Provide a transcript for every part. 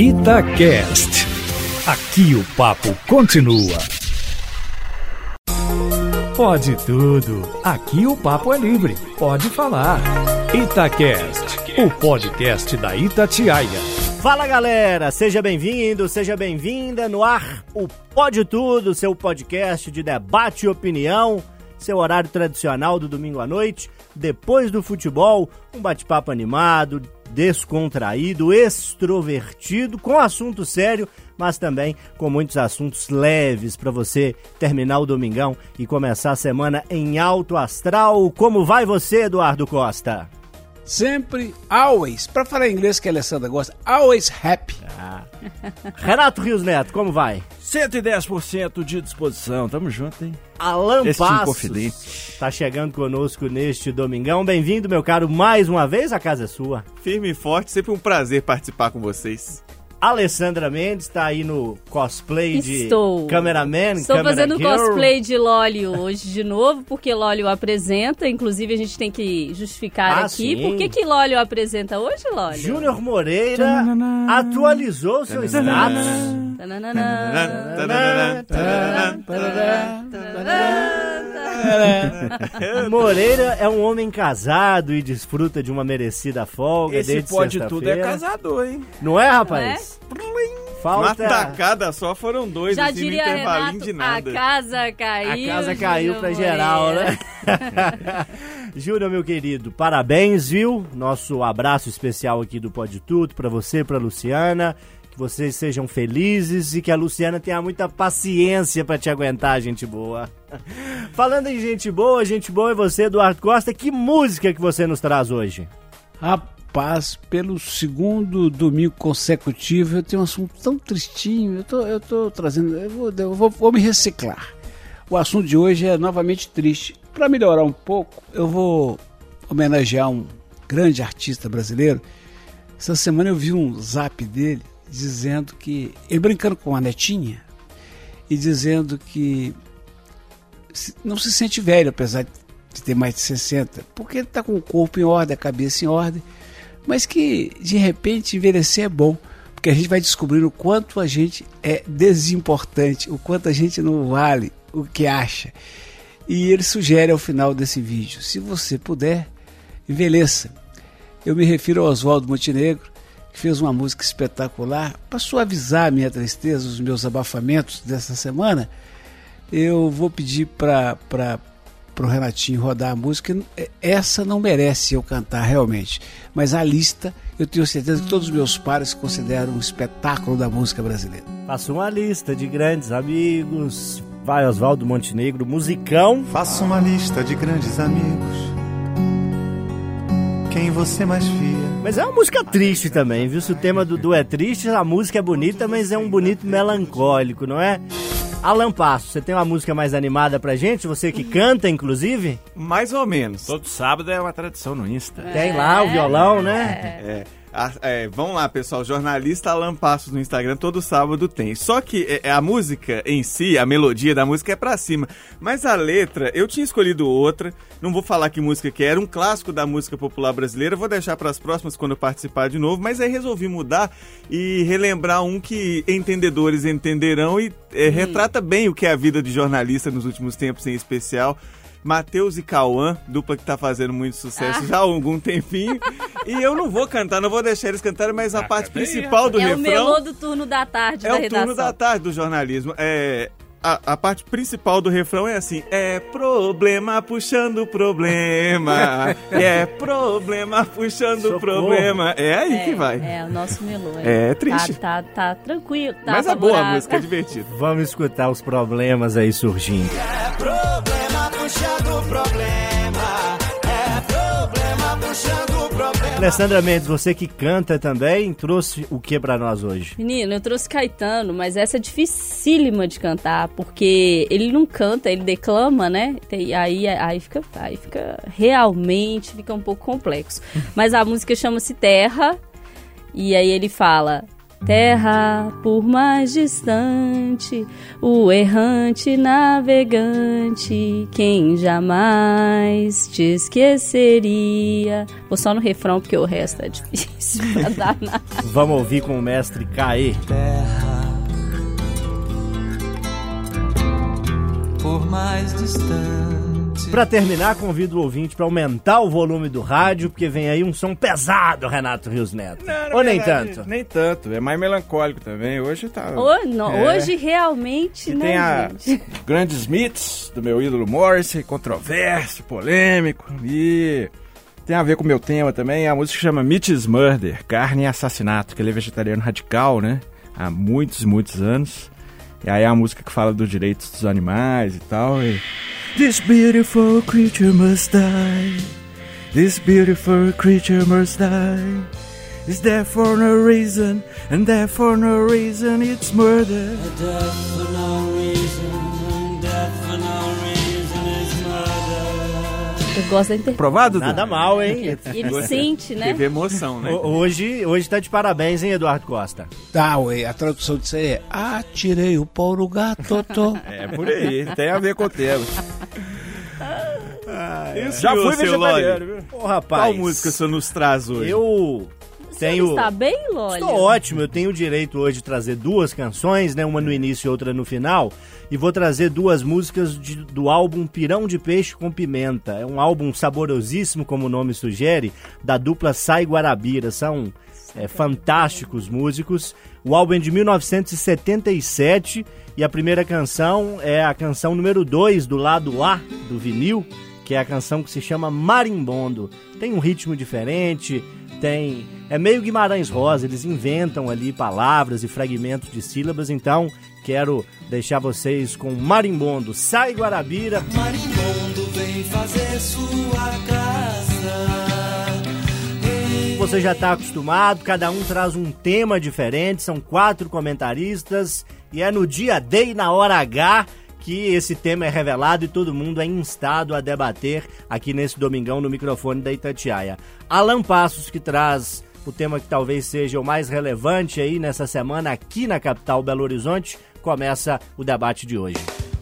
Itacast. Aqui o papo continua. Pode tudo. Aqui o papo é livre. Pode falar. Itacast, o podcast da Itatiaia. Fala galera, seja bem-vindo, seja bem-vinda no ar o Pode Tudo, seu podcast de debate e opinião, seu horário tradicional do domingo à noite, depois do futebol, um bate-papo animado, descontraído, extrovertido, com assunto sério, mas também com muitos assuntos leves para você terminar o domingão e começar a semana em alto astral. Como vai você, Eduardo Costa? Sempre, always, para falar inglês que a Alessandra gosta, always happy. Ah. Renato Rios Neto, como vai? 110% de disposição, tamo junto, hein? Alan Esse Passos tá chegando conosco neste domingão. Bem-vindo, meu caro, mais uma vez, a casa é sua. Firme e forte, sempre um prazer participar com vocês. Alessandra Mendes tá aí no cosplay Estou. de cameraman, Estou camera fazendo girl. cosplay de Lólio hoje de novo, porque Lólio apresenta. Inclusive, a gente tem que justificar Ah, aqui. sim. Por que, que Lólio apresenta hoje, Lólio? Júnior Moreira atualizou seu status. Moreira é um homem casado e desfruta de uma merecida folga Esse desde pode tudo é casador, hein? Não é, rapaz? Uma Falta... tacada só foram dois, Já assim, no diria intervalinho Renato, de a nada. casa caiu. A casa caiu pra geral, né? Júnior, meu querido, parabéns, viu? Nosso abraço especial aqui do Pode Tudo pra você, pra Luciana. Que vocês sejam felizes e que a Luciana tenha muita paciência pra te aguentar, gente boa. Falando em gente boa, gente boa é você, Eduardo Costa. Que música que você nos traz hoje? Rapaz, pelo segundo domingo consecutivo, eu tenho um assunto tão tristinho. Eu tô, eu tô trazendo. Eu vou, eu vou, vou me reciclar. O assunto de hoje é novamente triste. Para melhorar um pouco, eu vou homenagear um grande artista brasileiro. Essa semana eu vi um zap dele dizendo que. Ele brincando com a netinha e dizendo que não se sente velho, apesar de ter mais de 60, porque ele está com o corpo em ordem, a cabeça em ordem, mas que de repente envelhecer é bom, porque a gente vai descobrindo o quanto a gente é desimportante, o quanto a gente não vale o que acha. E ele sugere ao final desse vídeo: se você puder, envelheça. Eu me refiro ao Oswaldo Montenegro, que fez uma música espetacular para suavizar a minha tristeza, os meus abafamentos dessa semana. Eu vou pedir para o Renatinho rodar a música. Essa não merece eu cantar realmente, mas a lista eu tenho certeza que todos os meus pares consideram um espetáculo da música brasileira. Faça uma lista de grandes amigos. Vai, Oswaldo Montenegro, musicão. Faça uma lista de grandes amigos. Quem você mais via? Mas é uma música triste também, viu? Se o tema do Du é triste, a música é bonita, mas é um bonito melancólico, não é? Alan Passo, você tem uma música mais animada pra gente? Você que canta, inclusive? Mais ou menos. Todo sábado é uma tradição no Insta. Tem lá o violão, né? É, a- é, vamos lá, pessoal. Jornalista Alan Passos no Instagram, todo sábado tem. Só que é, a música em si, a melodia da música é pra cima. Mas a letra, eu tinha escolhido outra. Não vou falar que música que era, um clássico da música popular brasileira. Vou deixar pras próximas quando eu participar de novo. Mas aí resolvi mudar e relembrar um que entendedores entenderão e é, retrata bem o que é a vida de jornalista nos últimos tempos, em especial. Matheus e Cauã, dupla que tá fazendo muito sucesso já há algum tempinho. e eu não vou cantar, não vou deixar eles cantarem, mas a parte principal do é o refrão melô do turno da tarde é da o redação. turno da tarde do jornalismo. É, a, a parte principal do refrão é assim: é problema puxando problema. é problema puxando Socorro. problema. É aí É, que vai. É, o nosso melô. É triste. Tá, tá, tá tranquilo. Tá Mas é boa a música, é divertida. Vamos escutar os problemas aí surgindo. Alessandra Mendes, você que canta também, trouxe o que pra nós hoje? Menino, eu trouxe Caetano, mas essa é dificílima de cantar, porque ele não canta, ele declama, né? E aí, aí, fica, aí fica realmente fica um pouco complexo. Mas a música chama-se Terra, e aí ele fala: Terra por mais distante, o errante navegante, quem jamais te esqueceria. Vou só no refrão porque o resto é difícil pra dar nada. Vamos ouvir com o mestre Caê. por mais distante. Pra terminar, convido o ouvinte pra aumentar o volume do rádio, porque vem aí um som pesado, Renato Rios Neto. Não, na Ou nem verdade, tanto? Nem tanto. É mais melancólico também. Hoje tá. Ho- no- É. Hoje realmente, E né, tem a gente? grandes mitos do meu ídolo Morrissey, controverso, polêmico e tem a ver com o meu tema também. A música chama Meat Murder, Carne e Assassinato, que ele é vegetariano radical, né? Há muitos, muitos anos. E aí é a música que fala dos direitos dos animais e tal. E... This beautiful creature must die. This beautiful creature must die. It's there for no reason, and there for no reason it's murder. Eu gosto da interpretação. Provado? Nada mal, hein? Ele sente, né? Teve emoção, né? Ho- Hoje, hoje tá de parabéns, hein, Eduardo Costa? Tá, ué, a tradução disso aí é Atirei o pau no gato, tô. É por aí, tem a ver com o tema. Isso, Já fui seu vegetariano, viu? Ô, rapaz. Qual música você nos traz hoje? Eu Você tenho... está bem, Loli? Estou ótimo, eu tenho o direito hoje de trazer duas canções, né? Uma no início e outra no final. E vou trazer duas músicas de- do álbum Pirão de Peixe com Pimenta. É um álbum saborosíssimo, como o nome sugere, da dupla Sai Guarabira. São é, fantásticos músicos. O álbum é de 1977 e a primeira canção é a canção número 2 do lado A do vinil, que é a canção que se chama Marimbondo. Tem um ritmo diferente, tem. É meio Guimarães Rosa, eles inventam ali palavras e fragmentos de sílabas, então quero deixar vocês com Marimbondo. Sai Guarabira, Marimbondo vem fazer sua casa. você já está acostumado, cada um traz um tema diferente, são quatro comentaristas e é no dia D e na hora H que esse tema é revelado e todo mundo é instado a debater aqui nesse domingão no microfone da Itatiaia. Alan Passos que traz o tema que talvez seja o mais relevante aí nessa semana aqui na capital Belo Horizonte, começa o debate de hoje.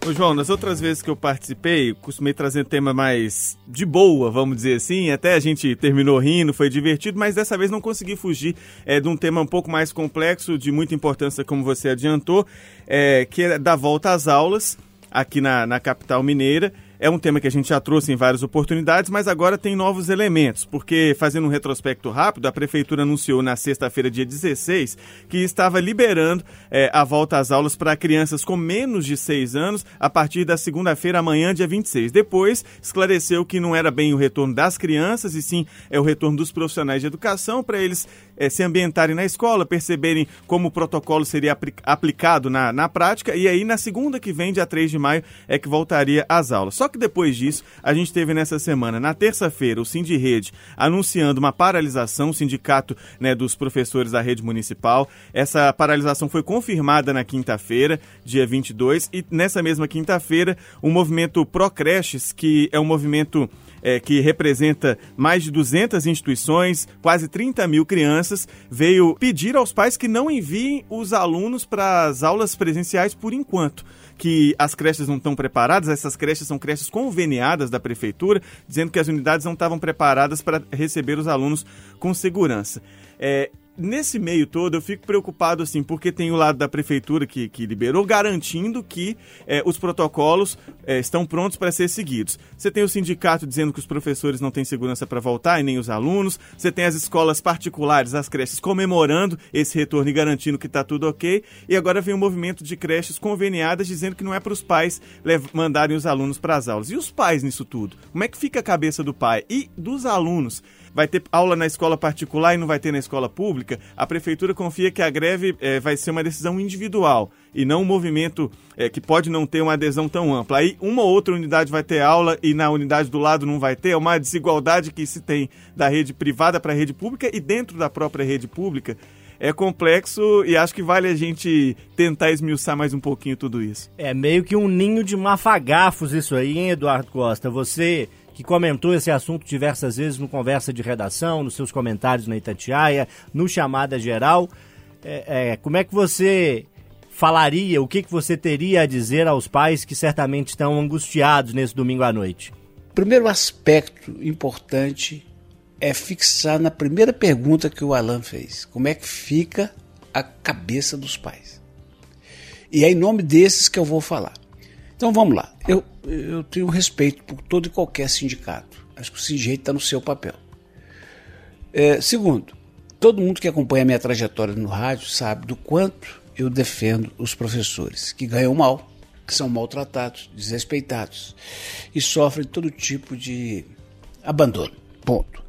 Ô João, nas outras vezes que eu participei, costumei trazer tema mais de boa, vamos dizer assim. Até a gente terminou rindo, foi divertido, mas dessa vez não consegui fugir é, de um tema um pouco mais complexo, de muita importância, como você adiantou, é, que é da volta às aulas aqui na, na capital mineira. É um tema que a gente já trouxe em várias oportunidades, mas agora tem novos elementos, porque fazendo um retrospecto rápido, a prefeitura anunciou na sexta-feira, dia 16, que estava liberando eh, a volta às aulas para crianças com menos de 6 anos a partir da segunda-feira, amanhã, dia 26. Depois, esclareceu que não era bem o retorno das crianças, e sim é o retorno dos profissionais de educação para eles eh, se ambientarem na escola, perceberem como o protocolo seria apli- aplicado na, na prática, e aí na segunda que vem, dia 3 de maio, é que voltaria às aulas. Só que depois disso, a gente teve nessa semana, na terça-feira, o Cindy Rede anunciando uma paralisação, o sindicato né, dos professores da rede municipal. Essa paralisação foi confirmada na quinta-feira, dia 22, e nessa mesma quinta-feira, o movimento Procreches, que é um movimento é, que representa mais de 200 instituições, quase 30 mil crianças, veio pedir aos pais que não enviem os alunos para as aulas presenciais por enquanto. Que as creches não estão preparadas, essas creches são creches conveniadas da prefeitura, dizendo que as unidades não estavam preparadas para receber os alunos com segurança. É, nesse meio todo, eu fico preocupado, assim, porque tem o lado da prefeitura que, que liberou, garantindo que eh, os protocolos eh, estão prontos para ser seguidos. Você tem o sindicato dizendo que os professores não têm segurança para voltar e nem os alunos. Você tem as escolas particulares, as creches, comemorando esse retorno e garantindo que está tudo ok. E agora vem o movimento de creches conveniadas dizendo que não é para os pais mandarem os alunos para as aulas. E os pais nisso tudo? Como é que fica a cabeça do pai e dos alunos? Vai ter aula na escola particular e não vai ter na escola pública, a prefeitura confia que a greve eh, vai ser uma decisão individual e não um movimento eh, que pode não ter uma adesão tão ampla. Aí uma ou outra unidade vai ter aula e na unidade do lado não vai ter, é uma desigualdade que se tem da rede privada para a rede pública e dentro da própria rede pública. É complexo e acho que vale a gente tentar esmiuçar mais um pouquinho tudo isso. É meio que um ninho de mafagafos isso aí, hein, Eduardo Costa? Você que comentou esse assunto diversas vezes no Conversa de Redação, nos seus comentários na Itatiaia, no Chamada Geral. é, é, como é que você falaria, o que, que você teria a dizer aos pais que certamente estão angustiados nesse domingo à noite? Primeiro aspecto importante é fixar na primeira pergunta que o Alan fez: como é que fica a cabeça dos pais? E é em nome desses que eu vou falar. Então vamos lá. Eu, eu tenho respeito por todo e qualquer sindicato. Acho que o sindicato está no seu papel. É, segundo, todo mundo que acompanha a minha trajetória no rádio sabe do quanto eu defendo os professores que ganham mal, que são maltratados, desrespeitados e sofrem todo tipo de abandono. Ponto.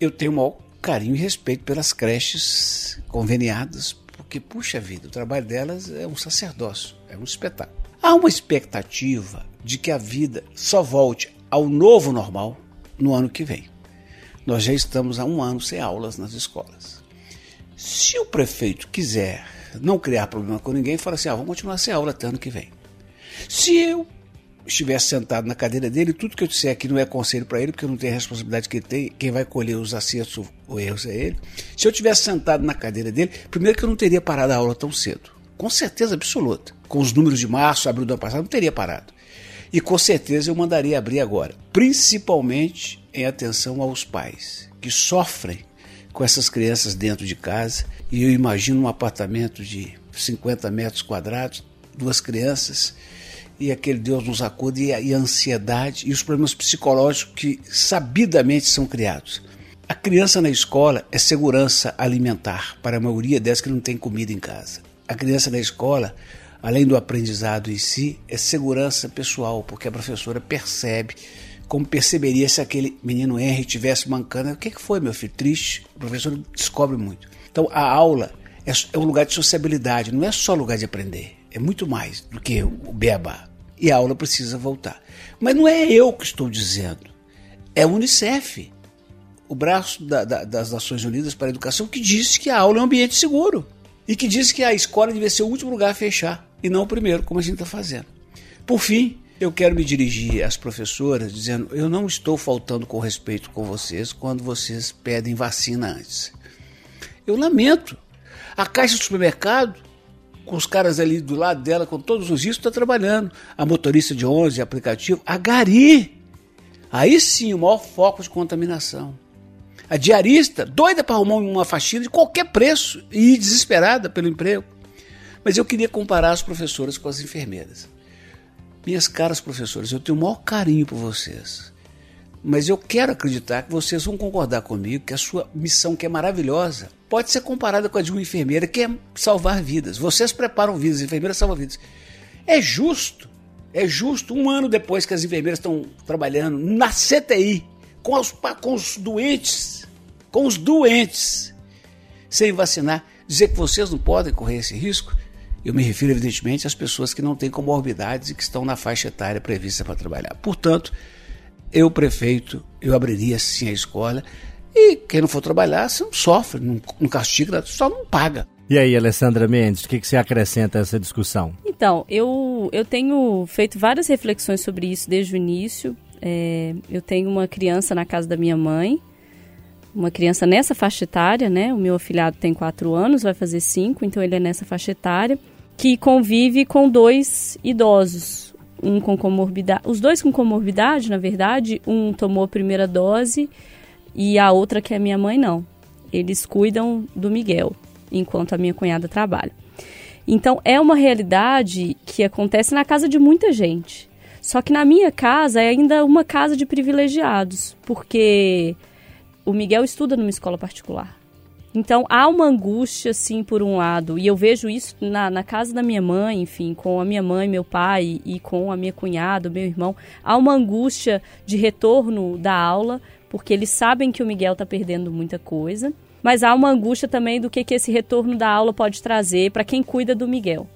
Eu tenho o maior carinho e respeito pelas creches conveniadas, porque, puxa vida, o trabalho delas é um sacerdócio, é um espetáculo. Há uma expectativa de que a vida só volte ao novo normal no ano que vem. Nós já estamos há um ano sem aulas nas escolas. Se o prefeito quiser não criar problema com ninguém, fala assim: ah, vamos continuar sem aula até ano que vem. Se eu estivesse sentado na cadeira dele, tudo que eu disser aqui não é conselho para ele, porque eu não tenho a responsabilidade que ele tem, quem vai colher os acertos ou erros é ele. Se eu tivesse sentado na cadeira dele, primeiro que eu não teria parado a aula tão cedo. Com certeza absoluta. Com os números de março, abril do ano passado, não teria parado. E com certeza eu mandaria abrir agora, principalmente em atenção aos pais que sofrem com essas crianças dentro de casa. E eu imagino um apartamento de 50 metros quadrados, duas crianças, e aquele Deus nos acude, e a, e a ansiedade e os problemas psicológicos que sabidamente são criados. A criança na escola é segurança alimentar para a maioria delas que não tem comida em casa. A criança na escola além do aprendizado em si, é segurança pessoal, porque a professora percebe, como perceberia se aquele menino Henry tivesse mancando. O que, foi, meu filho? Triste. O professor descobre muito. Então, a aula é, é um lugar de sociabilidade, não é só lugar de aprender. É muito mais do que o beabá. E a aula precisa voltar. Mas não é eu que estou dizendo, é o Unicef, o braço da, da, das Nações Unidas para a Educação, que disse que a aula é um ambiente seguro e que disse que a escola devia ser o último lugar a fechar e não o primeiro, como a gente está fazendo. Por fim, eu quero me dirigir às professoras dizendo: eu não estou faltando com respeito com vocês quando vocês pedem vacina antes. Eu lamento. A caixa do supermercado, com os caras ali do lado dela, com todos os riscos, está trabalhando. A motorista de 11, aplicativo, a Gari. Aí sim, o maior foco de contaminação. A diarista, doida para arrumar uma faxina de qualquer preço e desesperada pelo emprego. Mas eu queria comparar as professoras com as enfermeiras. Minhas caras professoras, eu tenho o maior carinho por vocês. Mas eu quero acreditar que vocês vão concordar comigo que a sua missão, que é maravilhosa, pode ser comparada com a de uma enfermeira, que é salvar vidas. Vocês preparam vidas, enfermeiras salvam vidas. É justo, é justo, um ano depois que as enfermeiras estão trabalhando na CTI, com os, com os doentes, com os doentes, sem vacinar, dizer que vocês não podem correr esse risco, eu me refiro, evidentemente, às pessoas que não têm comorbidades e que estão na faixa etária prevista para trabalhar. Portanto, eu, prefeito, eu abriria sim a escola e quem não for trabalhar, você não sofre, não, não castiga, só não paga. E aí, Alessandra Mendes, o que, que você acrescenta a essa discussão? Então, eu, eu tenho feito várias reflexões sobre isso desde o início. É, eu tenho uma criança na casa da minha mãe, uma criança nessa faixa etária, né? O meu afilhado tem 4 anos, vai fazer 5, então ele é nessa faixa etária, que convive com dois idosos, um com comorbidade, os dois com comorbidade, na verdade, um tomou a primeira dose e a outra que é minha mãe não. Eles cuidam do Miguel, enquanto a minha cunhada trabalha. Então é uma realidade que acontece na casa de muita gente. Só que na minha casa é ainda uma casa de privilegiados, porque o Miguel estuda numa escola particular. Então há uma angústia, sim, por um lado, e eu vejo isso na, na casa da minha mãe, enfim, com a minha mãe, meu pai e com a minha cunhada, meu irmão. Há uma angústia de retorno da aula, porque eles sabem que o Miguel está perdendo muita coisa, mas há uma angústia também do que, que esse retorno da aula pode trazer para quem cuida do Miguel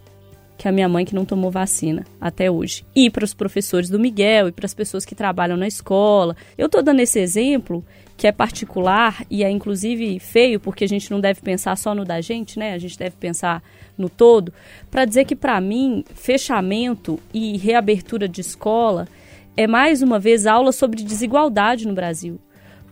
que é a minha mãe que não tomou vacina até hoje. E para os professores do Miguel e para as pessoas que trabalham na escola. Eu estou dando esse exemplo que é particular e é inclusive feio, porque a gente não deve pensar só no da gente, né? A gente deve pensar no todo, para dizer que para mim, fechamento e reabertura de escola é mais uma vez aula sobre desigualdade no Brasil.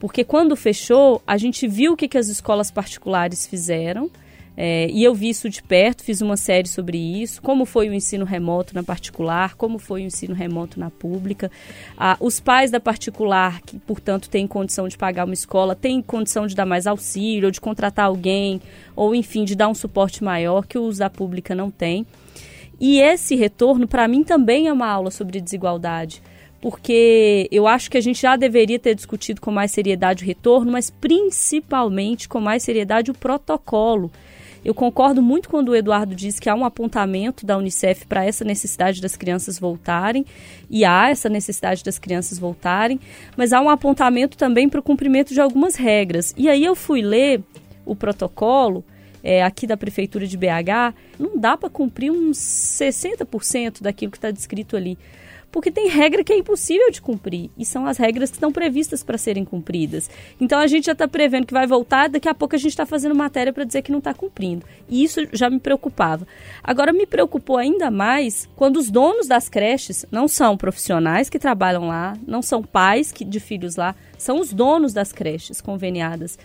Porque quando fechou, a gente viu o que, que as escolas particulares fizeram É, e eu vi isso de perto, fiz uma série sobre isso, como foi o ensino remoto na particular, como foi o ensino remoto na pública. Ah, os pais da particular, que portanto têm condição de pagar uma escola, têm condição de dar mais auxílio, ou de contratar alguém, ou enfim, de dar um suporte maior que os da pública não têm. E esse retorno, para mim, também é uma aula sobre desigualdade porque eu acho que a gente já deveria ter discutido com mais seriedade o retorno, mas principalmente com mais seriedade o protocolo. Eu concordo muito quando o Eduardo diz que há um apontamento da Unicef para essa necessidade das crianças voltarem, e há essa necessidade das crianças voltarem, mas há um apontamento também para o cumprimento de algumas regras. E aí eu fui ler o protocolo é, aqui da Prefeitura de BH, não dá para cumprir uns 60% daquilo que está descrito ali porque tem regra que é impossível de cumprir e são as regras que estão previstas para serem cumpridas. Então a gente já está prevendo que vai voltar, daqui a pouco a gente está fazendo matéria para dizer que não está cumprindo. E isso já me preocupava. Agora me preocupou ainda mais quando os donos das creches não são profissionais que trabalham lá, não são pais que, de filhos lá, são os donos das creches conveniadas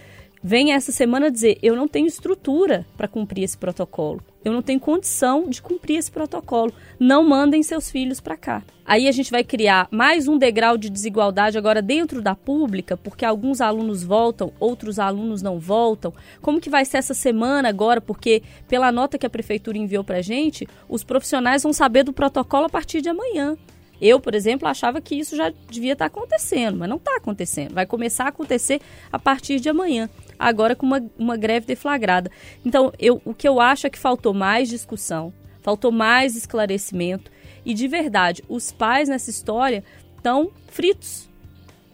vem essa semana dizer: eu não tenho estrutura para cumprir esse protocolo. Eu não tenho condição de cumprir esse protocolo. Não mandem seus filhos para cá. Aí a gente vai criar mais um degrau de desigualdade agora dentro da pública, porque alguns alunos voltam, outros alunos não voltam. Como que vai ser essa semana agora? Porque pela nota que a prefeitura enviou para gente, os profissionais vão saber do protocolo a partir de amanhã. Eu, por exemplo, achava que isso já devia estar tá acontecendo, mas não está acontecendo. Vai começar a acontecer a partir de amanhã agora com uma, uma greve deflagrada. Então, eu, o que eu acho é que faltou mais discussão, faltou mais esclarecimento. E de verdade, os pais nessa história estão fritos.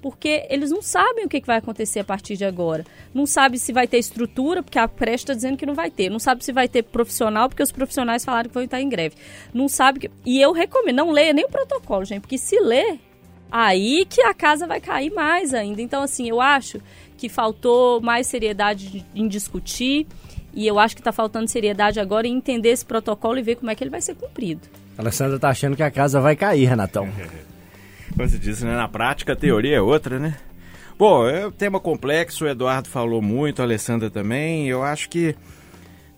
Porque eles não sabem o que vai acontecer a partir de agora. Não sabe se vai ter estrutura, porque a creche está dizendo que não vai ter. Não sabe se vai ter profissional, porque os profissionais falaram que vão estar em greve. Não sabe que... E eu recomendo, não leia nem o protocolo, gente, porque se ler, aí que a casa vai cair mais ainda. Então, assim, eu acho que faltou mais seriedade em discutir e eu acho que está faltando seriedade agora em entender esse protocolo e ver como é que ele vai ser cumprido. A Alessandra tá achando que a casa vai cair, Renatão. Como você disse, né? Na prática, a teoria é outra, né? Bom, é um tema complexo, o Eduardo falou muito, a Alessandra também. Eu acho que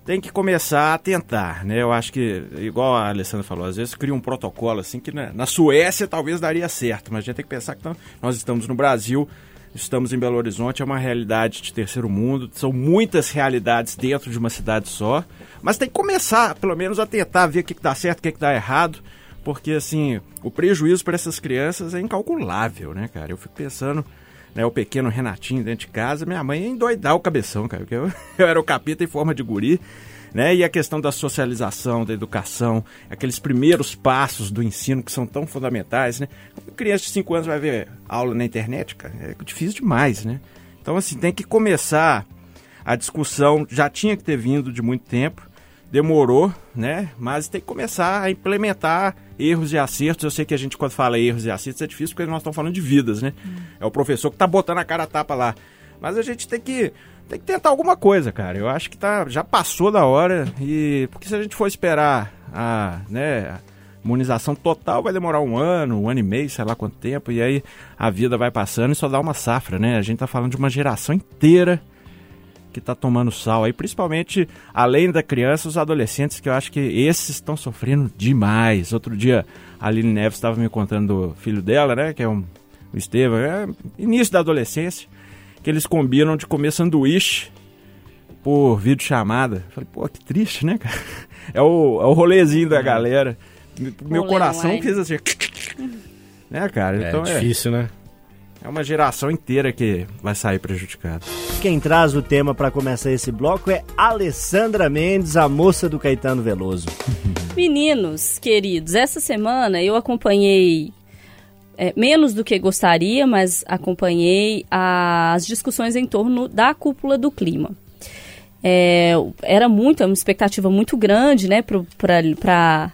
tem que começar a tentar, né? Eu acho que, igual a Alessandra falou, às vezes cria um protocolo assim que né, na Suécia talvez daria certo, mas a gente tem que pensar que nós estamos no Brasil, Estamos em Belo Horizonte, é uma realidade de terceiro mundo, são muitas realidades dentro de uma cidade só, mas tem que começar, pelo menos, a tentar ver o que, que dá certo, o que, que dá errado, porque, assim, o prejuízo para essas crianças é incalculável, né, cara? Eu fico pensando, né, o pequeno Renatinho dentro de casa, minha mãe ia endoidar o cabeção, cara, porque eu, eu era o capeta em forma de guri, né? E a questão da socialização, da educação, aqueles primeiros passos do ensino que são tão fundamentais, né? Criança de 5 anos vai ver aula na internet, cara, é difícil demais, né? Então, assim, tem que começar a discussão, já tinha que ter vindo de muito tempo, demorou, né? Mas tem que começar a implementar erros e acertos. Eu sei que a gente, quando fala erros e acertos, é difícil porque nós estamos falando de vidas, né? Hum. É o professor que está botando a cara a tapa lá. Mas a gente tem que tem que tentar alguma coisa, cara. Eu acho que tá, já passou da hora e porque se a gente for esperar a, né, a imunização total vai demorar um ano, um ano e meio, sei lá quanto tempo, e aí a vida vai passando e só dá uma safra, né? A gente tá falando de uma geração inteira que tá tomando sal aí, principalmente além da criança, os adolescentes, que eu acho que esses estão sofrendo demais. Outro dia a Aline Neves estava me contando do filho dela, né, que é um, o Estevam, é início da adolescência que eles combinam de comer sanduíche por videochamada. Falei, pô, que triste, né, cara? É o, é o rolezinho da é. galera. Meu coração online. fez assim. né, cara? É então, é difícil, né? É uma geração inteira que vai sair prejudicada. Quem traz o tema para começar esse bloco é Alessandra Mendes, a moça do Caetano Veloso. Meninos queridos, essa semana eu acompanhei é, menos do que gostaria, mas acompanhei as discussões em torno da cúpula do clima. É, era muito, uma expectativa muito grande né, para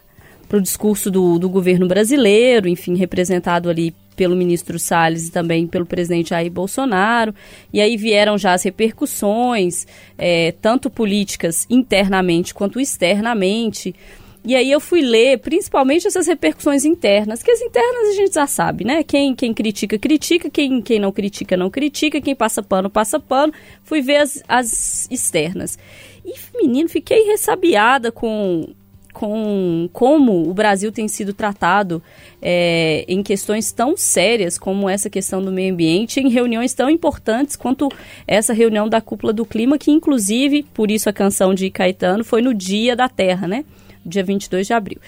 o discurso do, do governo brasileiro, enfim, representado ali pelo ministro Salles e também pelo presidente Jair Bolsonaro. E aí vieram já as repercussões, é, tanto políticas internamente quanto externamente. E aí eu fui ler principalmente essas repercussões internas, que as internas a gente já sabe, né? Quem, quem critica, critica, quem, quem não critica, não critica, quem passa pano, passa pano. Fui ver as, as externas. E, menino, fiquei ressabiada com, com como o Brasil tem sido tratado é, em questões tão sérias como essa questão do meio ambiente, em reuniões tão importantes quanto essa reunião da cúpula do clima, que inclusive, por isso a canção de Caetano, foi no Dia da Terra, né? Dia 22 de abril.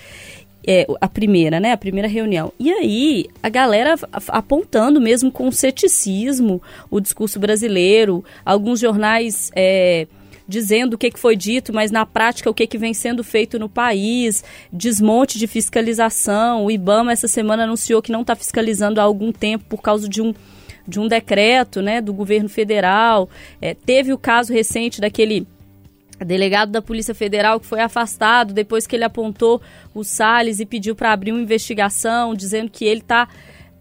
É, a primeira, né? A primeira reunião. E aí, a galera apontando mesmo com ceticismo o discurso brasileiro, alguns jornais é, dizendo o que, que foi dito, mas na prática o que, que vem sendo feito no país, desmonte de fiscalização. O IBAMA essa semana anunciou que não está fiscalizando há algum tempo por causa de um, de um decreto né, do governo federal. É, teve o caso recente daquele delegado da Polícia Federal que foi afastado depois que ele apontou o Salles e pediu para abrir uma investigação, dizendo que ele está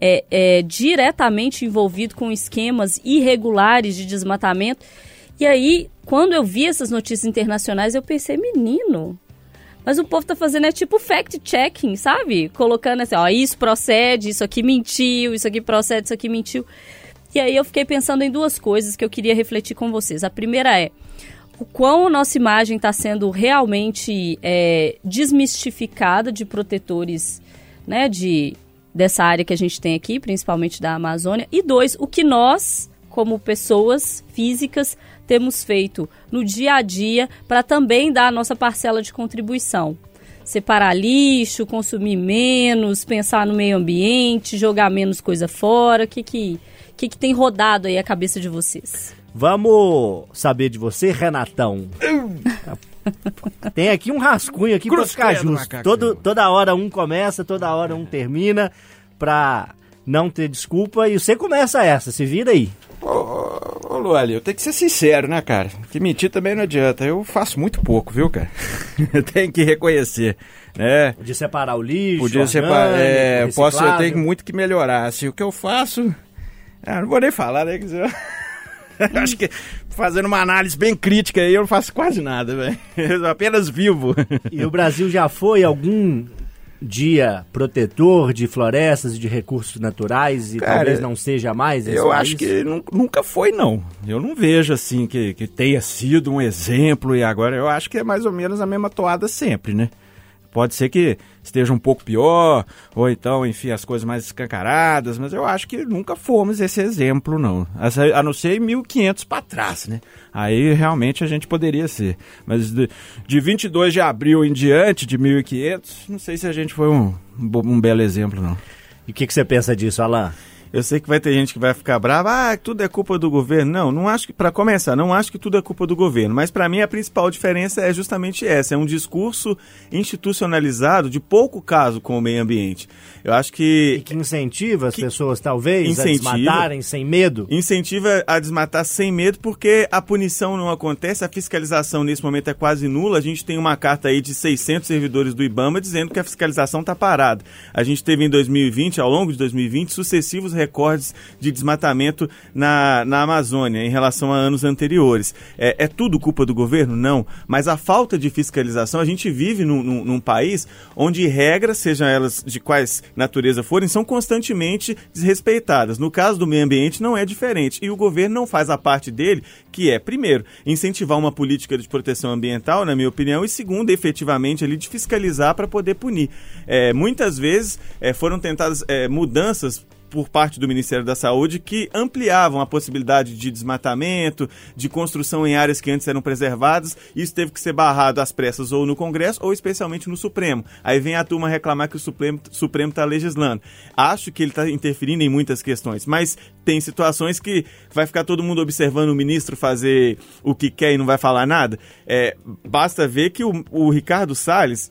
é, é, diretamente envolvido com esquemas irregulares de desmatamento. E aí, quando eu vi essas notícias internacionais, eu pensei, menino, mas o povo tá fazendo é tipo fact-checking, sabe? Colocando assim, ó, isso procede, isso aqui mentiu, isso aqui procede, isso aqui mentiu. E aí eu fiquei pensando em duas coisas que eu queria refletir com vocês. A primeira é o quão a nossa imagem está sendo realmente é, desmistificada de protetores, né, de dessa área que a gente tem aqui, principalmente da Amazônia. E dois, o que nós, como pessoas físicas, temos feito no dia a dia para também dar a nossa parcela de contribuição. Separar lixo, consumir menos, pensar no meio ambiente, jogar menos coisa fora. O que, que, que, que tem rodado aí a cabeça de vocês? Vamos saber de você, Renatão. Tem aqui um rascunho aqui para ficar justo. Todo, toda hora um começa, toda hora um termina, pra não ter desculpa. E você começa essa, se vira aí. Ô, Lu, ali, eu tenho que ser sincero, né, cara? Que mentir também não adianta. Eu faço muito pouco, viu, cara? tenho que reconhecer, né? De separar o lixo, Podia separar. É, eu posso, eu tenho muito que melhorar. Assim, o que eu faço. Ah, não vou nem falar, né? Acho que fazendo uma análise bem crítica aí, eu não faço quase nada, velho. Eu apenas vivo. E o Brasil já foi algum dia protetor de florestas e de recursos naturais e Cara, talvez não seja mais esse Eu país? acho que nu- nunca foi, não. Eu não vejo assim que, que tenha sido um exemplo e agora eu acho que é mais ou menos a mesma toada sempre, né? Pode ser que esteja um pouco pior, ou então, enfim, as coisas mais escancaradas, mas eu acho que nunca fomos esse exemplo, não. A não ser em 1500 para trás, né? Aí realmente a gente poderia ser. Mas de, de 22 de abril em diante, de 1500, não sei se a gente foi um, um belo exemplo, não. E o que, que você pensa disso, Alan? Eu sei que vai ter gente que vai ficar brava, ah, tudo é culpa do governo. Não, não acho que, para começar, não acho que tudo é culpa do governo. Mas para mim a principal diferença é justamente essa: é um discurso institucionalizado de pouco caso com o meio ambiente. Eu acho E que que incentiva as Que pessoas, talvez, incentiva. a desmatarem sem medo? incentiva a desmatar sem medo, porque a punição não acontece, a fiscalização nesse momento é quase nula. A gente tem uma carta aí de 600 servidores do IBAMA dizendo que a fiscalização está parada. A gente teve em 2020, ao longo de 2020, sucessivos recordes de desmatamento na, na Amazônia em relação a anos anteriores. É, é tudo culpa do governo? Não. Mas a falta de fiscalização, a gente vive num, num- num país onde regras, sejam elas de quais natureza forem, são constantemente desrespeitadas. No caso do meio ambiente, não é diferente. E o governo não faz a parte dele, que é, primeiro, incentivar uma política de proteção ambiental, na minha opinião, e segundo, efetivamente, ali, de fiscalizar para poder punir. É, muitas vezes é, foram tentadas é, mudanças por parte do Ministério da Saúde que ampliavam a possibilidade de desmatamento, de construção em áreas que antes eram preservadas. Isso teve que ser barrado às pressas ou no Congresso ou especialmente no Supremo. Aí vem a turma reclamar que o Supremo está legislando. Acho que ele está interferindo em muitas questões, mas tem situações que vai ficar todo mundo observando o ministro fazer o que quer e não vai falar nada. É, basta ver que o, o Ricardo Salles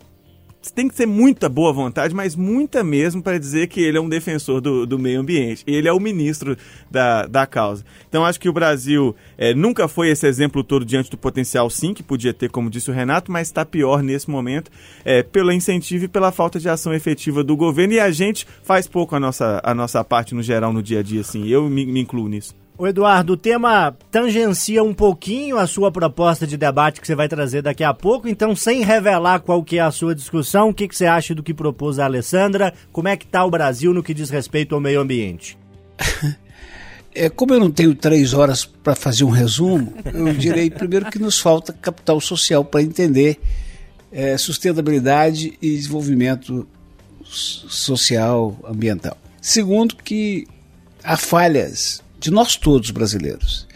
tem que ter muita boa vontade, mas muita mesmo para dizer que ele é um defensor do, do meio ambiente. Ele é o ministro da, da causa. Então acho que o Brasil eh, nunca foi esse exemplo todo diante do potencial sim que podia ter, como disse o Renato, mas está pior nesse momento eh, pelo incentivo e pela falta de ação efetiva do governo. E a gente faz pouco a nossa, a nossa parte no geral no dia a dia, assim. Eu me, me incluo nisso. O Eduardo, o tema tangencia um pouquinho a sua proposta de debate que você vai trazer daqui a pouco, então sem revelar qual que é a sua discussão, o que, que você acha do que propôs a Alessandra? Como é que está o Brasil no que diz respeito ao meio ambiente? É, como eu não tenho três horas para fazer um resumo, eu direi primeiro que nos falta capital social para entender é, sustentabilidade e desenvolvimento social, ambiental. Segundo, que há falhas de nós todos brasileiros.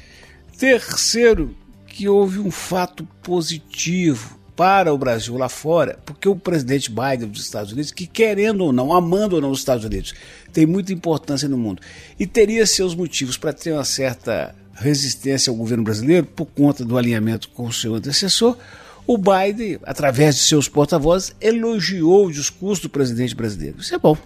Terceiro, que houve um fato positivo para o Brasil lá fora, porque o presidente Biden dos Estados Unidos, que querendo ou não, amando ou não os Estados Unidos, tem muita importância no mundo e teria seus motivos para ter uma certa resistência ao governo brasileiro por conta do alinhamento com o seu antecessor. O Biden, através de seus porta-vozes, elogiou o discurso do presidente brasileiro. Isso é bom.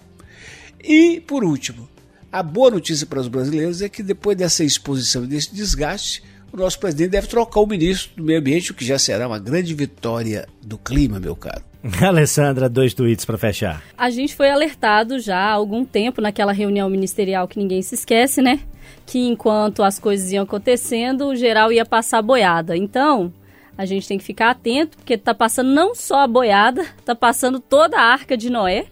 E, por último, a boa notícia para os brasileiros é que depois dessa exposição e desse desgaste, o nosso presidente deve trocar o ministro do Meio Ambiente, o que já será uma grande vitória do clima, meu caro. Alessandra, dois tweets para fechar. A gente foi alertado já há algum tempo naquela reunião ministerial que ninguém se esquece, né? Que enquanto as coisas iam acontecendo, o geral ia passar boiada. Então, a gente tem que ficar atento, porque tá passando não só a boiada, tá passando toda a arca de Noé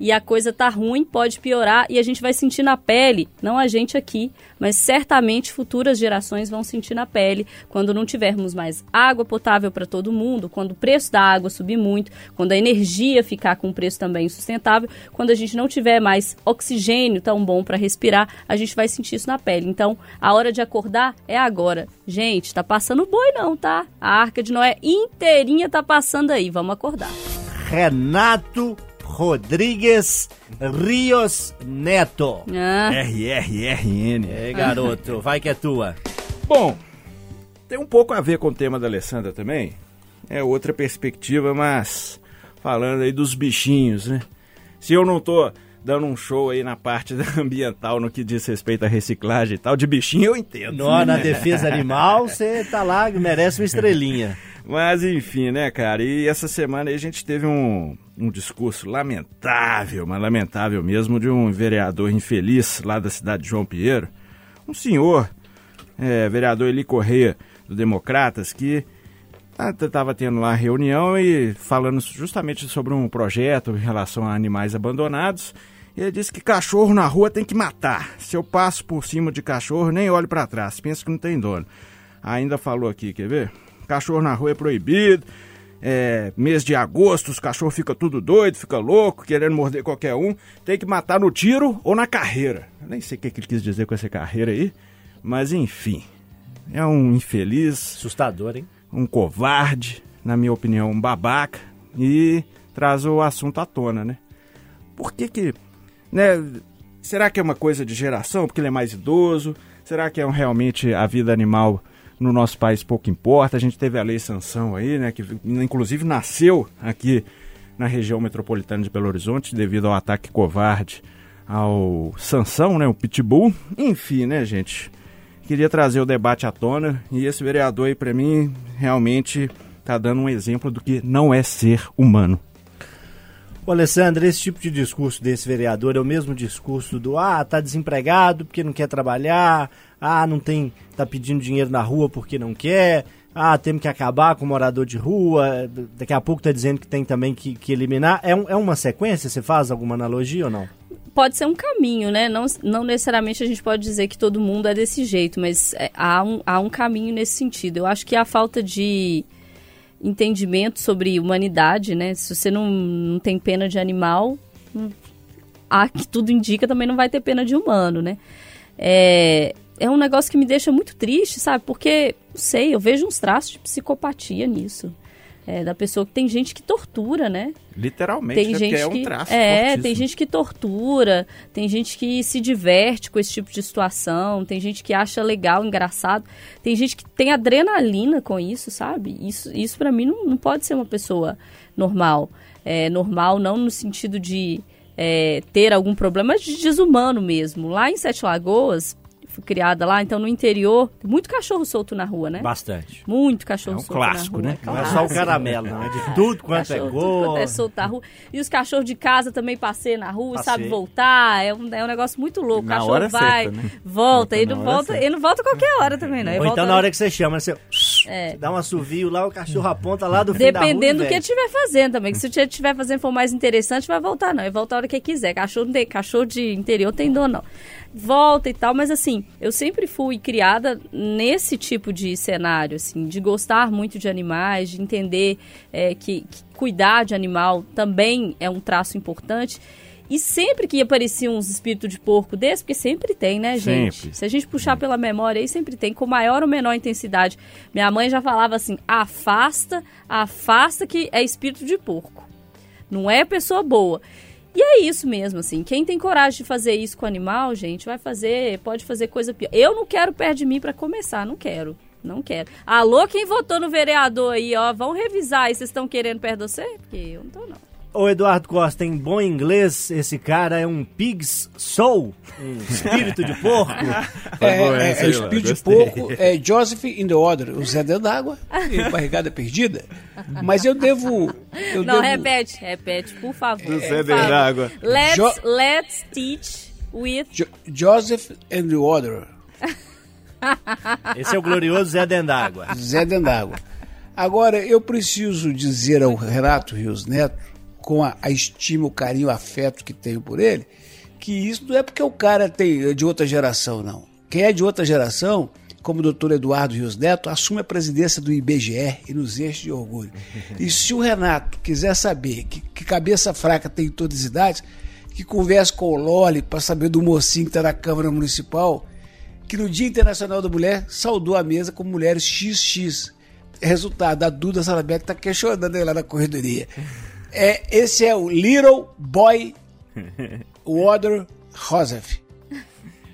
e a coisa tá ruim, pode piorar e a gente vai sentir na pele, não a gente aqui, mas certamente futuras gerações vão sentir na pele quando não tivermos mais água potável para todo mundo, quando o preço da água subir muito, quando a energia ficar com um preço também insustentável, quando a gente não tiver mais oxigênio tão bom para respirar, a gente vai sentir isso na pele. Então, a hora de acordar é agora. Gente, tá passando boi não, tá? A Arca de Noé inteirinha tá passando aí, vamos acordar. Renato Rodrigues Rios Neto. Ah, RRRN. É, garoto, vai que é tua. Bom, tem um pouco a ver com o tema da Alessandra também. É outra perspectiva, mas falando aí dos bichinhos, né? Se eu não tô dando um show aí na parte ambiental no que diz respeito à reciclagem e tal, de bichinho eu entendo. Nó, na defesa animal, você tá lá, merece uma estrelinha. Mas enfim, né, cara? E essa semana a gente teve um, um discurso lamentável, mas lamentável mesmo, de um vereador infeliz lá da cidade de João Pinheiro. Um senhor, é, vereador Eli Correia, do Democratas, que estava tendo lá reunião e falando justamente sobre um projeto em relação a animais abandonados. Ele disse que cachorro na rua tem que matar. Se eu passo por cima de cachorro, nem olho para trás, penso que não tem dono. Ainda falou aqui, quer ver? Cachorro na rua é proibido. É, mês de agosto, os cachorros ficam tudo doido, fica louco, querendo morder qualquer um. Tem que matar no tiro ou na carreira. Eu nem sei o que ele quis dizer com essa carreira aí, mas enfim. É um infeliz, Assustador, hein? um covarde, na minha opinião, um babaca, e traz o assunto à tona, né? Por que que, né, será que é uma coisa de geração, porque ele é mais idoso? Será que é um, realmente a vida animal no nosso país pouco importa? A gente teve a lei sanção aí, né, que inclusive nasceu aqui na região metropolitana de Belo Horizonte devido ao ataque covarde ao Sansão, né, o Pitbull. Enfim, né, gente? Queria trazer o debate à tona e esse vereador aí, para mim, realmente tá dando um exemplo do que não é ser humano. Ô, Alessandra, esse tipo de discurso desse vereador é o mesmo discurso do ah, tá desempregado porque não quer trabalhar, ah, não tem, tá pedindo dinheiro na rua porque não quer, ah, temos que acabar com o morador de rua, daqui a pouco tá dizendo que tem também que, que eliminar. É, um- é uma sequência? Você faz alguma analogia ou não? pode ser um caminho, né? Não, não necessariamente a gente pode dizer que todo mundo é desse jeito, mas é, há, um, há um caminho nesse sentido. Eu acho que a falta de entendimento sobre humanidade, né? Se você não, não tem pena de animal, hum, há que tudo indica também não vai ter pena de humano, né? É, é um negócio que me deixa muito triste, sabe? Porque, não sei, eu vejo uns traços de psicopatia nisso. É, da pessoa que tem gente que tortura, né? Literalmente, tem né? gente Porque é que um traço é, fortíssimo. tem gente que tortura, tem gente que se diverte com esse tipo de situação, tem gente que acha legal, engraçado, tem gente que tem adrenalina com isso, sabe? Isso, isso para mim não, não pode ser uma pessoa normal. É, normal não no sentido de é, ter algum problema, mas de desumano mesmo. Lá em Sete Lagoas fui criada lá, então no interior, muito cachorro solto na rua, né? Bastante. Muito cachorro É um solto clássico, na rua. né? Não é só o caramelo, não. É de tudo quanto é Cachorro, tudo quanto é solto na rua. E os cachorros de casa também passeiam na rua, Passeia. sabe voltar. É um, é um negócio muito louco. O cachorro hora vai, certa, né? volta. Ele não volta, certa. ele não volta qualquer hora também, não. Ele Ou volta então na hora que você chama, você É. dá um assovio lá, o cachorro aponta lá do fim. Dependendo do que estiver fazendo também. Que se estiver fazendo for mais interessante, vai voltar, não. Ele volta a hora que quiser. Cachorro, não tem, cachorro de interior tem dor, não. Volta e tal, mas assim, eu sempre fui criada nesse tipo de cenário, assim, de gostar muito de animais, de entender é, que, que cuidar de animal também é um traço importante. E sempre que apareciam uns espíritos de porco desse, porque sempre tem, né, gente? Sempre. Se a gente puxar pela memória aí, sempre tem, com maior ou menor intensidade. Minha mãe já falava assim: afasta, afasta que é espírito de porco. Não é pessoa boa. E é isso mesmo, assim. Quem tem coragem de fazer isso com animal, gente, vai fazer, pode fazer coisa pior. Eu não quero perto de mim pra começar, não quero. Não quero. Alô, quem votou no vereador aí, ó, vão revisar aí, vocês estão querendo perto de você? Porque eu não tô, não. Ô Eduardo Costa, em bom inglês, esse cara é um pig's soul, um espírito de porco. É, boa é, é aí, o espírito de porco, é Joseph in the Order, o Zé dentro d'água e barrigada perdida. Mas eu devo. Eu não, devo repete, repete, por favor. Do Zé dentro d'água. Let's, Jo- let's teach with Jo- Joseph and the Order, Esse é o glorioso Zé Dendágua. Zé dentro d'água. Agora, eu preciso dizer ao Renato Rios Neto, com a, a estima, o carinho, o afeto que tenho por ele, que isso não é porque o cara tem é de outra geração, não. Quem é de outra geração, como o doutor Eduardo Rios Neto, assume a presidência do IBGE e nos enche de orgulho. E se o Renato quiser saber que, que cabeça fraca tem em todas as idades, que converse com o Loli para saber do mocinho que está na Câmara Municipal, que no Dia Internacional da Mulher saudou a mesa com mulheres XX. Resultado, a Duda Salabek está questionando ele lá na corredoria. É, esse é o Little Boy Water Joseph.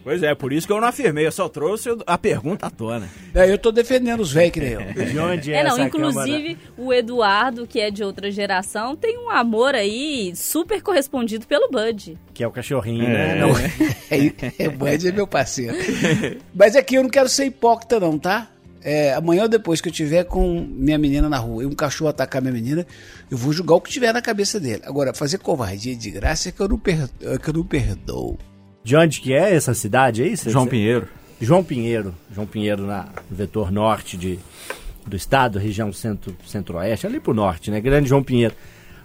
Pois é, por isso que eu não afirmei, eu só trouxe a pergunta à tona. É, eu tô defendendo os velhos que nem eu. De onde é, É, não, essa inclusive o Eduardo, que é de outra geração, tem um amor aí super correspondido pelo Bud. câmara? Que é o cachorrinho, né? Não, É, é, Bud é meu parceiro. Mas aqui eu não quero ser hipócrita, não, tá? É, amanhã ou depois que eu tiver com minha menina na rua e um cachorro atacar minha menina, eu vou julgar o que tiver na cabeça dele. Agora, fazer covardia de graça é que eu não, per... é que eu não perdoo. De onde que é essa cidade aí? Cê- João Pinheiro. João Pinheiro. João Pinheiro na no vetor norte de, do estado, região centro, centro-oeste, ali pro norte, né? Grande João Pinheiro.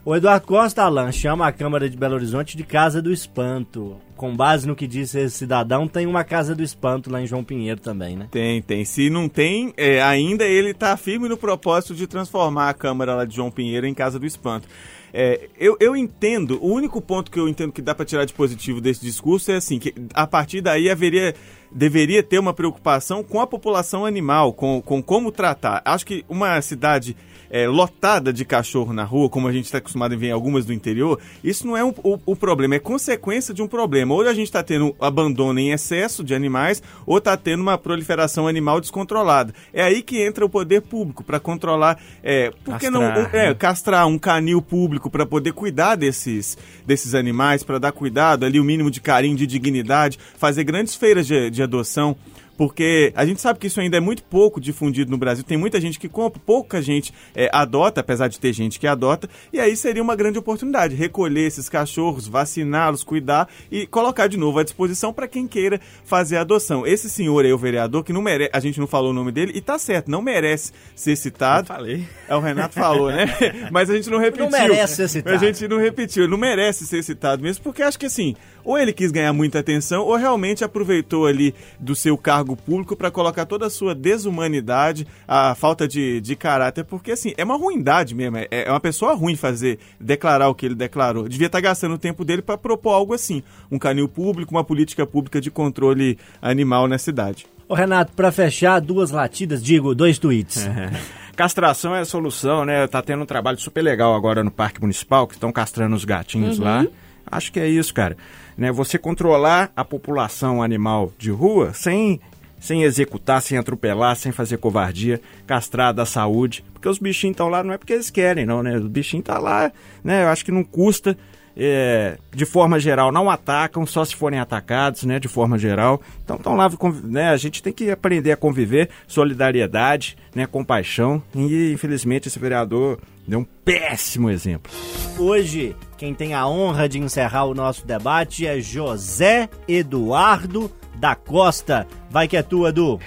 O Eduardo Costa Alan chama a Câmara de Belo Horizonte de Casa do Espanto. Com base no que disse esse cidadão, tem uma Casa do Espanto lá em João Pinheiro também, né? Tem, tem. Se não tem, é, ainda ele tá firme no propósito de transformar a Câmara lá de João Pinheiro em Casa do Espanto. É, eu, eu entendo, o único ponto que eu entendo que dá para tirar de positivo desse discurso é assim, que a partir daí haveria, deveria ter uma preocupação com a população animal, com, com como tratar. Acho que uma cidade é, lotada de cachorro na rua, como a gente está acostumado a ver em algumas do interior, isso não é um- o, o problema, é consequência de um problema. Ou a gente está tendo abandono em excesso de animais, ou está tendo uma proliferação animal descontrolada. É aí que entra o poder público para controlar, é, por que não, Castrar, é, né? castrar um canil público para poder cuidar desses, desses animais, para dar cuidado ali, o mínimo de carinho, de dignidade, fazer grandes feiras de, de adoção. Porque a gente sabe que isso ainda é muito pouco difundido no Brasil. Tem muita gente que compra, pouca gente é, adota, apesar de ter gente que adota. E aí seria uma grande oportunidade recolher esses cachorros, vaciná-los, cuidar e colocar de novo à disposição para quem queira fazer a adoção. Esse senhor aí, o vereador, que não merece, a gente não falou o nome dele, e tá certo, não merece ser citado. Falei. É, o Renato falou, né? Mas a gente não repetiu. merece ser citado. A gente não repetiu. Ele não merece ser citado mesmo, porque acho que assim, ou ele quis ganhar muita atenção, ou realmente aproveitou ali do seu cargo público para colocar toda a sua desumanidade, a falta de, de caráter, porque assim, é uma ruindade mesmo. É, é uma pessoa ruim fazer, declarar o que ele declarou. Devia estar gastando o tempo dele para propor algo assim. Um canil público, uma política pública de controle animal na cidade. Ô Renato, pra fechar, duas latidas, digo, dois tweets. Castração é a solução, né? Tá tendo um trabalho super legal agora no Parque Municipal, que estão castrando os gatinhos lá. Acho que é isso, cara. Né? Você controlar a população animal de rua sem, sem executar, sem atropelar, sem fazer covardia, castrar da saúde. Porque os bichinhos estão lá, não é porque eles querem, não, né? Os bichinhos estão lá, né? Eu acho que não custa é, de forma geral, não atacam, só se forem atacados, né, de forma geral. Então estão lá, né, a gente tem que aprender a conviver, solidariedade, né, compaixão. E infelizmente esse vereador deu um péssimo exemplo. Hoje, quem tem a honra de encerrar o nosso debate é José Eduardo da Costa. Vai que é tua, Edu.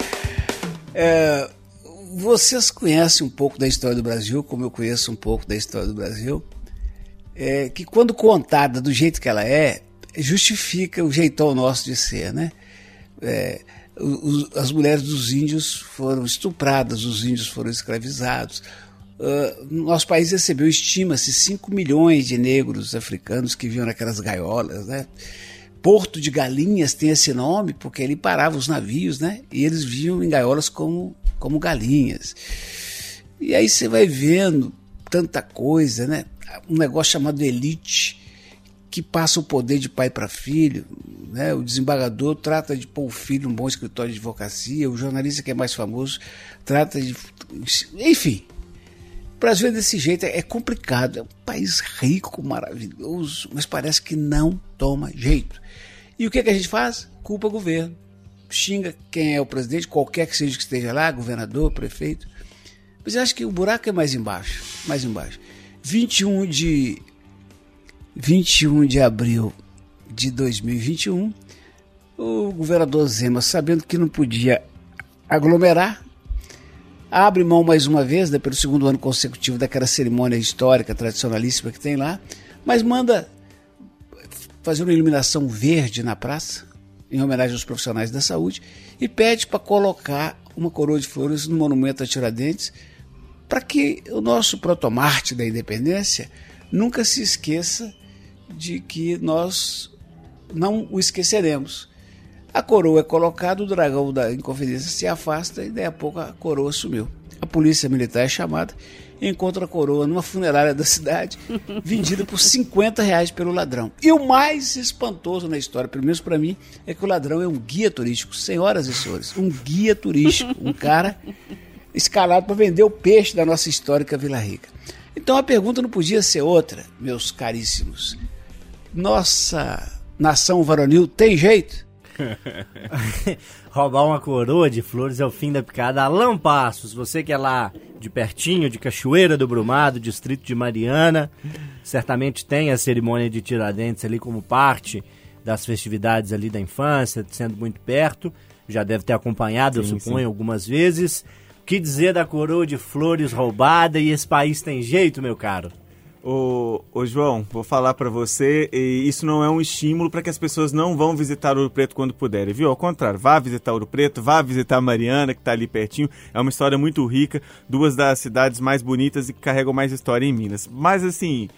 É, vocês conhecem um pouco da história do Brasil, como eu conheço um pouco da história do Brasil, é, que quando contada do jeito que ela é, justifica o jeitão nosso de ser, né? É, as mulheres dos índios foram estupradas, os índios foram escravizados. Ah, nosso país recebeu, estima-se, 5 milhões de negros africanos que viviam naquelas gaiolas, né? Porto de Galinhas tem esse nome porque ele parava os navios, né? E eles viviam em gaiolas como, como galinhas. E aí você vai vendo tanta coisa, né? Um negócio chamado elite que passa o poder de pai para filho, né? O desembargador trata de pôr o filho num bom escritório de advocacia, o jornalista que é mais famoso trata de, enfim. Brasil é desse jeito, é complicado, é um país rico, maravilhoso, mas parece que não toma jeito. E o que, que a gente faz? Culpa governo. Xinga quem é o presidente, qualquer que seja que esteja lá, governador, prefeito. Mas eu acho que o buraco é mais embaixo, mais embaixo. 21 de 21 de abril de 2021, o governador Zema, sabendo que não podia aglomerar, abre mão mais uma vez, né, pelo segundo ano consecutivo, daquela cerimônia histórica, tradicionalíssima que tem lá, mas manda fazer uma iluminação verde na praça, em homenagem aos profissionais da saúde, e pede para colocar uma coroa de flores no monumento a Tiradentes, para que o nosso protomarte da independência nunca se esqueça de que nós não o esqueceremos. A coroa é colocada, o dragão da Inconfidência se afasta e daí a pouco a coroa sumiu. A polícia militar é chamada e encontra a coroa numa funerária da cidade, vendida por 50 reais pelo ladrão. E o mais espantoso na história, pelo menos para mim, é que o ladrão é um guia turístico, senhoras e senhores, um guia turístico, um cara escalado para vender o peixe da nossa histórica Vila Rica. Então a pergunta não podia ser outra, meus caríssimos. Nossa nação varonil tem jeito? Roubar uma coroa de flores é o fim da picada. Alan Passos, você que é lá de pertinho, de Cachoeira do Brumado, distrito de Mariana, certamente tem a cerimônia de Tiradentes ali como parte das festividades ali da infância, sendo muito perto. Já deve ter acompanhado, eu suponho, algumas vezes. O que dizer da coroa de flores roubada e esse país tem jeito, meu caro? Ô, ô João, vou falar pra você, e isso não é um estímulo para que as pessoas não vão visitar Ouro Preto quando puderem, viu? Ao contrário, vá visitar Ouro Preto, vá visitar Mariana, que tá ali pertinho. É uma história muito rica, duas das cidades mais bonitas e que carregam mais história em Minas. Mas assim,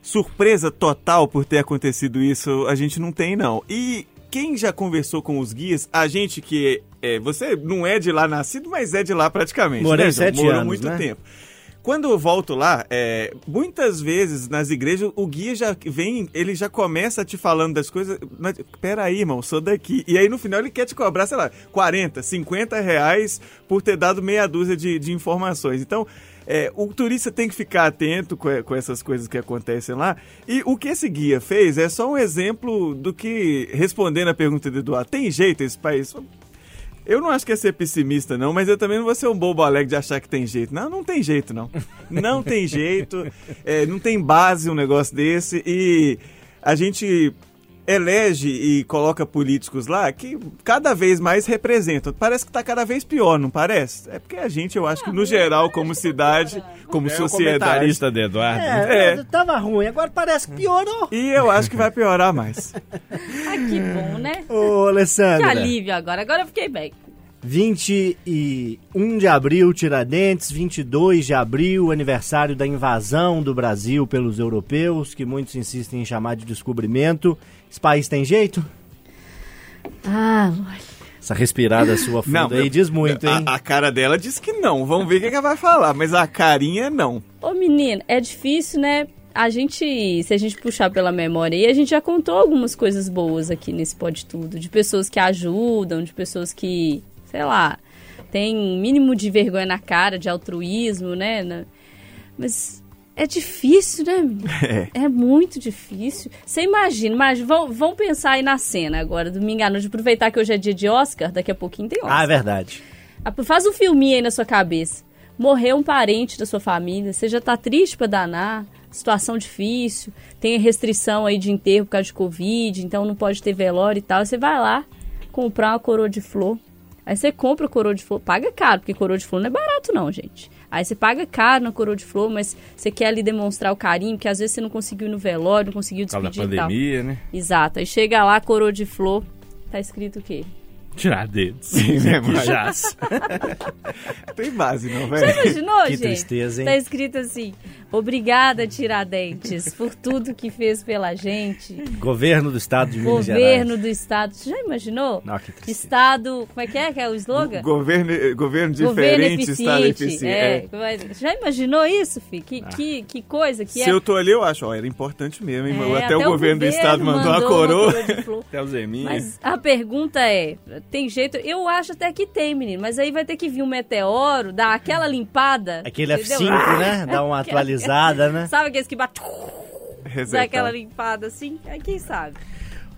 surpresa total por ter acontecido isso, a gente não tem não. E quem já conversou com os guias, a gente que é, você não é de lá nascido, mas é de lá praticamente, Morei né, João? sete Morou anos, muito né? tempo. Quando eu volto lá, é, muitas vezes nas igrejas o guia já vem, ele já começa te falando das coisas. Mas, peraí, irmão, sou daqui. E aí no final ele quer te cobrar, sei lá, 40, 50 reais por ter dado meia dúzia de, de informações. Então, é, o turista tem que ficar atento com, com essas coisas que acontecem lá. E o que esse guia fez é só um exemplo do que, respondendo a pergunta do Eduardo, tem jeito esse país? Eu não acho que é ser pessimista, não, mas eu também não vou ser um bobo alegre de achar que tem jeito. Não, não tem jeito, não. Não tem jeito, é, não tem base um negócio desse. E a gente elege e coloca políticos lá que cada vez mais representam. Parece que tá cada vez pior, não parece? É porque a gente, eu acho que no geral, como cidade, como É o sociedade. comentarista de Eduardo. É, É. tava ruim, agora parece que piorou. E eu acho que vai piorar mais. Ah, que bom, né? Ô, Que Alessandra. alívio agora. Agora eu fiquei bem. 21 de abril, Tiradentes, 22 de abril, aniversário da invasão do Brasil pelos europeus, que muitos insistem em chamar de descobrimento. Esse país tem jeito? Ah, olha. Essa respirada sua funda aí diz muito, hein? A, a cara dela diz que não. Vamos ver o que, que ela vai falar, mas a carinha não. Ô, menino, é difícil, né? A gente, se a gente puxar pela memória aí, a gente já contou algumas coisas boas aqui nesse Pode Tudo. De pessoas que ajudam, de pessoas que, sei lá, tem um mínimo de vergonha na cara, de altruísmo, né? Mas É difícil, né, menino? É. muito difícil. Você imagina, mas vão, vão pensar aí na cena agora, domingo à noite, aproveitar que hoje é dia de Oscar, daqui a pouquinho tem Oscar. Ah, é verdade. Ah, Faz um filminho aí na sua cabeça. Morreu um parente da sua família, você já tá triste pra danar, situação difícil, tem restrição aí de enterro por causa de Covid, então não pode ter velório e tal. Você vai lá comprar uma coroa de flor. Aí você compra a coroa de flor, paga caro, porque coroa de flor não é barato não, gente. Aí você paga caro na coroa de flor, mas você quer ali demonstrar o carinho, porque às vezes você não conseguiu ir no velório, não conseguiu Por causa da despedir e tal. pandemia, né? Exato. Aí chega lá, coroa de flor, tá escrito o quê? Tiradentes. Sim, né? Jazz. Tem base, não, Você velho? imaginou, Que gente? tristeza, hein? Tá escrito assim: Obrigada, Tiradentes, por tudo que fez pela gente. Governo do Estado de Minas Gerais. Governo do Estado. Você já imaginou? Não, que tristeza. Estado. Como é que é? Que é o slogan? Governo, governo Governo diferente, Estado eficiente. É. É. mas Já imaginou isso, Fih? Que, que, que coisa que Se é. eu tô ali, eu acho, ó, era importante mesmo, hein? É, até, o governo do Estado mandou a coroa. Até o Zeminha. Mas a pergunta é: tem jeito? Eu acho até que tem, menino, mas aí vai ter que vir um meteoro, dar aquela limpada. Aquele entendeu? F5, né? Dá uma atualizada, né? Sabe aqueles que batem. Dá aquela limpada assim? Aí quem sabe?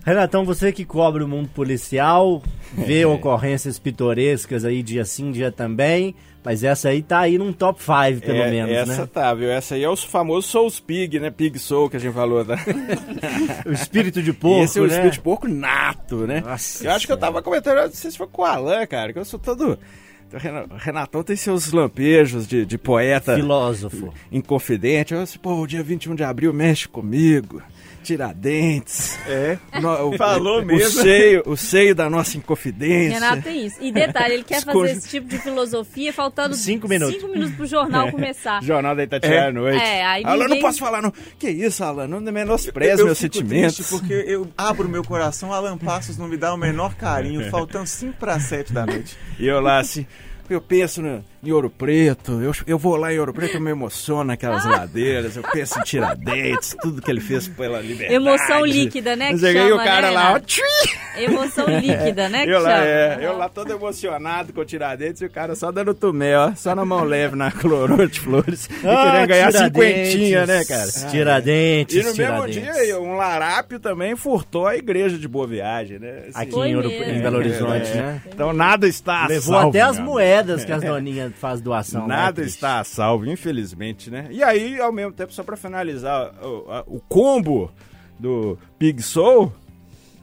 Renatão, você que cobre o mundo policial, vê ocorrências pitorescas aí dia sim, dia também, mas essa aí tá aí num top 5, pelo É, menos, essa né? tá, viu? Essa aí é o famoso Souls Pig, né? Pig Soul que a gente falou. Tá? O espírito de porco, Esse é o né? espírito de porco nato, né? Nossa eu acho que eu tava comentando, não sei se foi com o Alan, cara, que eu sou todo... Renatão tem seus lampejos de, de poeta Filósofo. inconfidente. Eu disse, pô, o dia 21 de abril mexe comigo. Tiradentes. É. No- o- Falou o, mesmo. O seio, o seio da nossa inconfidência. Renato tem isso. E detalhe, ele quer fazer esse tipo de filosofia faltando Cinco minutos. cinco minutos pro jornal começar. Jornal da Itatiaia à noite. É, aí Alan, ninguém- não posso falar, não. Que isso, Alan? Não menospreze Eu meus sentimentos. porque eu abro meu coração, Alan Passos não me dá o menor carinho, faltando 5 para 7 da noite. E eu lá assim, eu penso no, em Ouro Preto, eu, eu vou lá em Ouro Preto, eu me emociono naquelas ladeiras, eu penso em Tiradentes, tudo que ele fez pela liberdade. Emoção líquida, né, que Mas aí o chama, cara né, lá, ó! Emoção líquida, né? Que eu lá, chama. é, eu lá todo emocionado com o Tiradentes e o cara só dando tumé, ó, só na mão leve na coroa de flores. e Ah, querendo ganhar cinquentinha, né, cara? Tiradentes, E no mesmo Tiradentes. dia, um larápio também furtou a igreja de Boa Viagem, né? Assim, Aqui em, Ouro- mesmo. em Belo Horizonte, é, né? Então nada está Levou salvo, até as amigo. Moedas que as doninhas fazem doação. lá, Nada triste. está a salvo, infelizmente, né? E aí, ao mesmo tempo, só pra finalizar o, a- o combo do Pig Soul,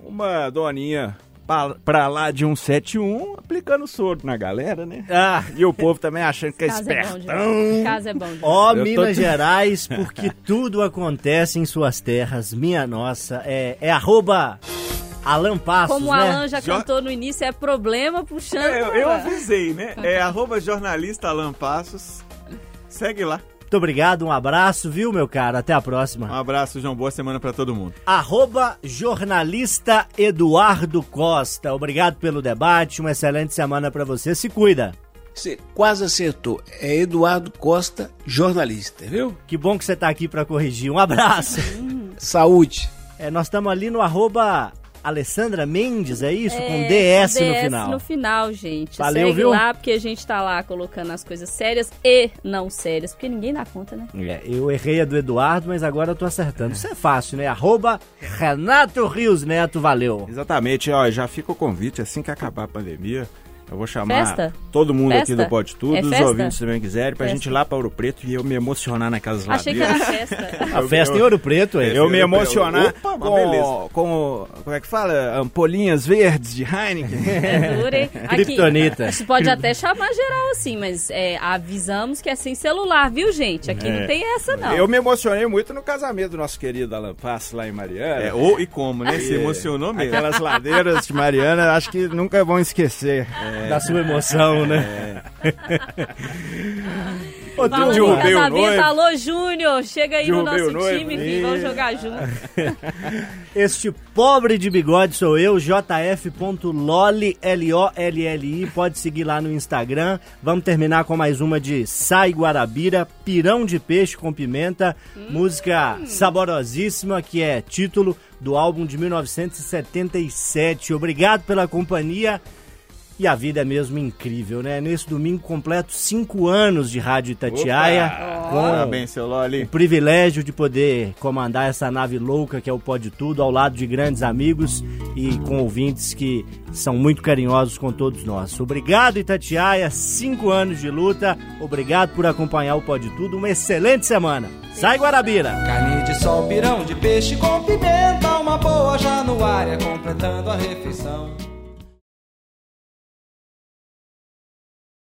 uma doninha pra, pra lá de 171 aplicando soro na galera, né? Ah, E o povo também achando que é é espertão. demais. Casa é bom demais. Ó tô- Minas Gerais, porque tudo acontece em suas terras, minha nossa. É, é arroba Alan Passos, Como o né? Alan já Jo- cantou no início, é problema puxando. É, eu, eu avisei, né? É arroba jornalista Alan Passos. Segue lá. Muito obrigado, um abraço, viu, meu cara? Até a Um próxima. abraço, João. Boa semana pra todo mundo. Arroba jornalista Eduardo Costa. Obrigado pelo debate, uma excelente semana pra você. Se cuida. Você quase acertou. É Eduardo Costa, jornalista, viu? Que bom que você tá aqui pra corrigir. Um abraço. Saúde. É, nós estamos ali no arroba Alessandra Mendes, é isso? É, com DS, no DS final. no final, gente. Valeu, Segue viu? lá, porque a gente tá lá colocando as coisas sérias e não sérias, porque ninguém dá conta, né? É, eu errei a do Eduardo, mas agora eu tô acertando. Isso é fácil, né? Arroba Renato Rios Neto, valeu. Exatamente, ó, já fica o convite assim que acabar a pandemia. Eu vou chamar Festa? todo mundo aqui Festa? do Pode Tudo, É os ouvintes também quiserem, pra Festa. gente ir lá pra Ouro Preto e eu me emocionar naquelas Achei que ladeiras. era festa. A festa em Ouro Preto, é. Eu me Eu- emocionar Opa, com, com, como é que fala? Ampolinhas verdes de Heineken. É? Aqui, Kryptonita. Isso pode até chamar geral assim, mas é, avisamos que é sem celular, viu, gente? Aqui não tem essa, não. Eu me emocionei muito no casamento do nosso querido Alan Passo lá em Mariana. É, ou e como, né? Se emocionou mesmo. Aquelas ladeiras de Mariana, acho que nunca vão esquecer. Da sua emoção, né? Ô, Falando derrubei o noivo. alô, Júnior, chega aí no Derrubei nosso o noivo. time, filho, vamos jogar junto. Este pobre de bigode sou eu, jf.loli, L-O-L-L-I. Pode seguir lá no Instagram. Vamos terminar com mais uma de Sai Guarabira, Pirão de Peixe com Pimenta. Música saborosíssima, que é título do álbum de 1977. Obrigado pela companhia. E a vida é mesmo incrível, né? Nesse domingo completo, cinco anos de Rádio Itatiaia. Com Parabéns, seu Loli. o privilégio de poder comandar essa nave louca que é o Pode Tudo, ao lado de grandes amigos e com ouvintes que são muito carinhosos com todos nós. Obrigado, Itatiaia. Cinco anos de luta. Obrigado por acompanhar o Pode Tudo. Uma excelente semana. Sai, Guarabira! Carne de sol, pirão de peixe com pimenta, uma boa januária completando a refeição.